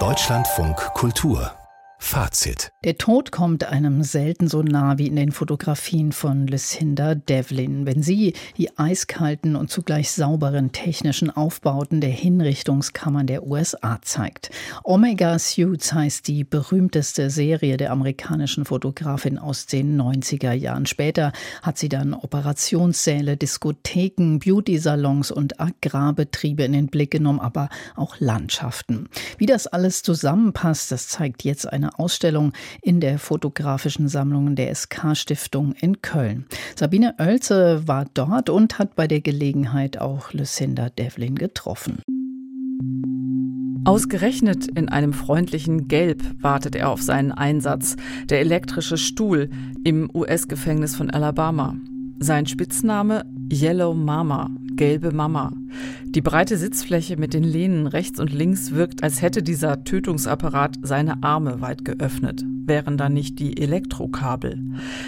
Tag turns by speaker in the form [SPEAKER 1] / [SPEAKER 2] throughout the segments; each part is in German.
[SPEAKER 1] Deutschlandfunk Kultur Fazit.
[SPEAKER 2] Der Tod kommt einem selten so nah wie in den Fotografien von Lucinda Devlin. Wenn sie die eiskalten und zugleich sauberen technischen Aufbauten der Hinrichtungskammern der USA zeigt. Omega Suits heißt die berühmteste Serie der amerikanischen Fotografin aus den 90er Jahren. Später hat sie dann Operationssäle, Diskotheken, Beauty-Salons und Agrarbetriebe in den Blick genommen, aber auch Landschaften. Wie das alles zusammenpasst, das zeigt jetzt eine Ausstellung in der fotografischen Sammlung der SK-Stiftung in Köln. Sabine Oelze war dort und hat bei der Gelegenheit auch Lucinda Devlin getroffen.
[SPEAKER 3] Ausgerechnet in einem freundlichen Gelb wartet er auf seinen Einsatz, der elektrische Stuhl im US-Gefängnis von Alabama. Sein Spitzname Yellow Mama, gelbe Mama. Die breite Sitzfläche mit den Lehnen rechts und links wirkt, als hätte dieser Tötungsapparat seine Arme weit geöffnet, wären da nicht die Elektrokabel.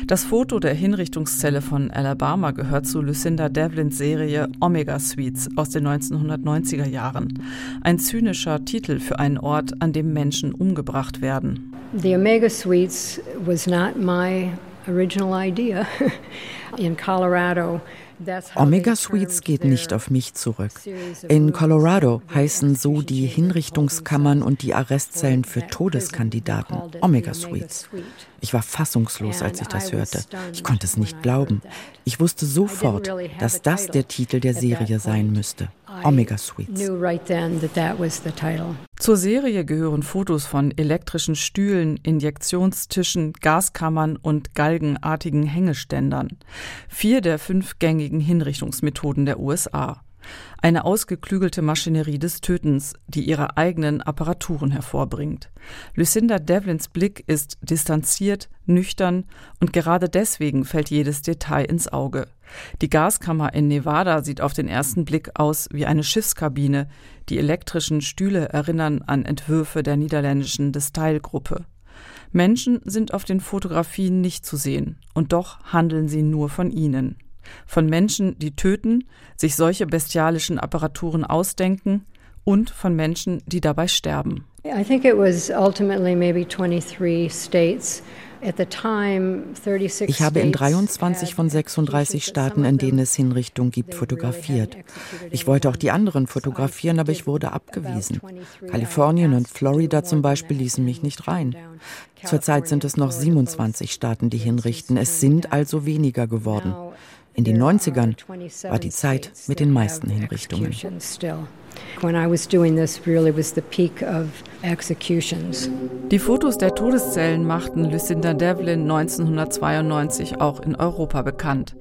[SPEAKER 3] Das Foto der Hinrichtungszelle von Alabama gehört zu Lucinda Devlins Serie Omega Suites aus den 1990er Jahren. Ein zynischer Titel für einen Ort, an dem Menschen umgebracht werden.
[SPEAKER 4] The Omega Suites was not my original idea. In Colorado,
[SPEAKER 5] Omega Suites geht nicht auf mich zurück. In Colorado heißen so die Hinrichtungskammern und die Arrestzellen für Todeskandidaten Omega Suites. Ich war fassungslos, als ich das hörte. Ich konnte es nicht glauben. Ich wusste sofort, dass das der Titel der Serie sein müsste. Omega Suites.
[SPEAKER 3] Zur Serie gehören Fotos von elektrischen Stühlen, Injektionstischen, Gaskammern und galgenartigen Hängeständern. Vier der fünf gängigen Hinrichtungsmethoden der USA. Eine ausgeklügelte Maschinerie des Tötens, die ihre eigenen Apparaturen hervorbringt. Lucinda Devlins Blick ist distanziert, nüchtern und gerade deswegen fällt jedes Detail ins Auge. Die Gaskammer in Nevada sieht auf den ersten Blick aus wie eine Schiffskabine. Die elektrischen Stühle erinnern an Entwürfe der niederländischen Destyle-Gruppe. Menschen sind auf den Fotografien nicht zu sehen, und doch handeln sie nur von ihnen von Menschen, die töten, sich solche bestialischen Apparaturen ausdenken und von Menschen, die dabei sterben.
[SPEAKER 4] I think it was ultimately maybe 23 states
[SPEAKER 5] ich habe in 23 von 36 Staaten, in denen es Hinrichtungen gibt, fotografiert. Ich wollte auch die anderen fotografieren, aber ich wurde abgewiesen. Kalifornien und Florida zum Beispiel ließen mich nicht rein. Zurzeit sind es noch 27 Staaten, die hinrichten. Es sind also weniger geworden. In den 90ern war die Zeit mit den meisten Hinrichtungen.
[SPEAKER 3] Die Fotos der Todeszellen machten Lucinda Devlin 1992 auch in Europa bekannt.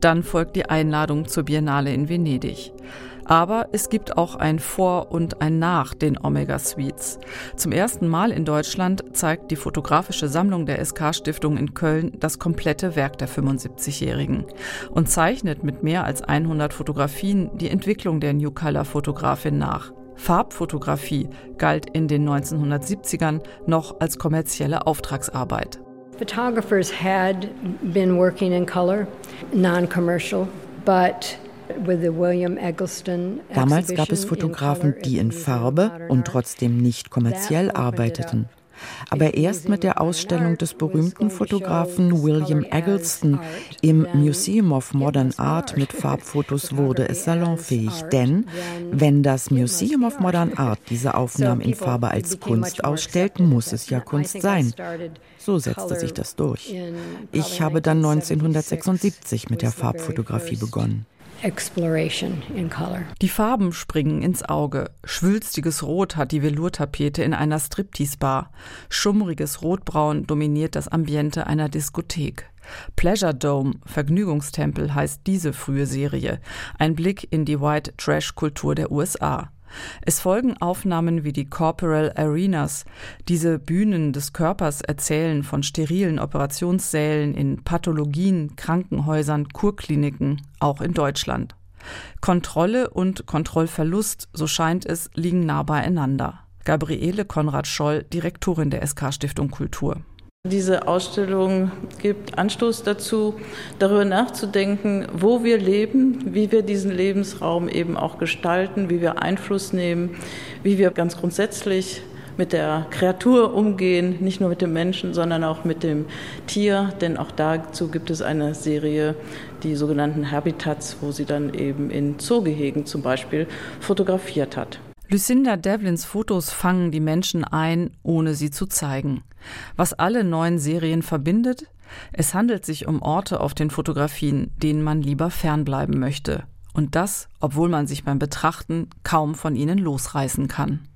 [SPEAKER 3] Dann folgt die Einladung zur Biennale in Venedig. Aber es gibt auch ein Vor und ein Nach den Omega Suites. Zum ersten Mal in Deutschland zeigt die fotografische Sammlung der SK-Stiftung in Köln das komplette Werk der 75-Jährigen und zeichnet mit mehr als 100 Fotografien die Entwicklung der New Color-Fotografin nach. Farbfotografie galt in den 1970ern noch als kommerzielle Auftragsarbeit.
[SPEAKER 4] Photographers had been working in color, non-commercial, but
[SPEAKER 5] Damals gab es Fotografen, die in Farbe und trotzdem nicht kommerziell arbeiteten. Aber erst mit der Ausstellung des berühmten Fotografen William Eggleston im Museum of Modern Art mit Farbfotos wurde es salonfähig. Denn wenn das Museum of Modern Art diese Aufnahmen in Farbe als Kunst ausstellt, muss es ja Kunst sein. So setzte sich das durch. Ich habe dann 1976 mit der Farbfotografie begonnen.
[SPEAKER 4] Exploration in color.
[SPEAKER 3] Die Farben springen ins Auge. Schwülstiges Rot hat die Velourtapete in einer Striptease-Bar. Schummriges Rotbraun dominiert das Ambiente einer Diskothek. Pleasure Dome, Vergnügungstempel heißt diese frühe Serie. Ein Blick in die White Trash Kultur der USA. Es folgen Aufnahmen wie die Corporal Arenas. Diese Bühnen des Körpers erzählen von sterilen Operationssälen in Pathologien, Krankenhäusern, Kurkliniken, auch in Deutschland. Kontrolle und Kontrollverlust, so scheint es, liegen nah beieinander. Gabriele Konrad Scholl, Direktorin der SK Stiftung Kultur.
[SPEAKER 6] Diese Ausstellung gibt Anstoß dazu, darüber nachzudenken, wo wir leben, wie wir diesen Lebensraum eben auch gestalten, wie wir Einfluss nehmen, wie wir ganz grundsätzlich mit der Kreatur umgehen, nicht nur mit dem Menschen, sondern auch mit dem Tier. Denn auch dazu gibt es eine Serie, die sogenannten Habitats, wo sie dann eben in Zoogehegen zum Beispiel fotografiert hat.
[SPEAKER 3] Lucinda Devlins Fotos fangen die Menschen ein, ohne sie zu zeigen. Was alle neuen Serien verbindet? Es handelt sich um Orte auf den Fotografien, denen man lieber fernbleiben möchte. Und das, obwohl man sich beim Betrachten kaum von ihnen losreißen kann.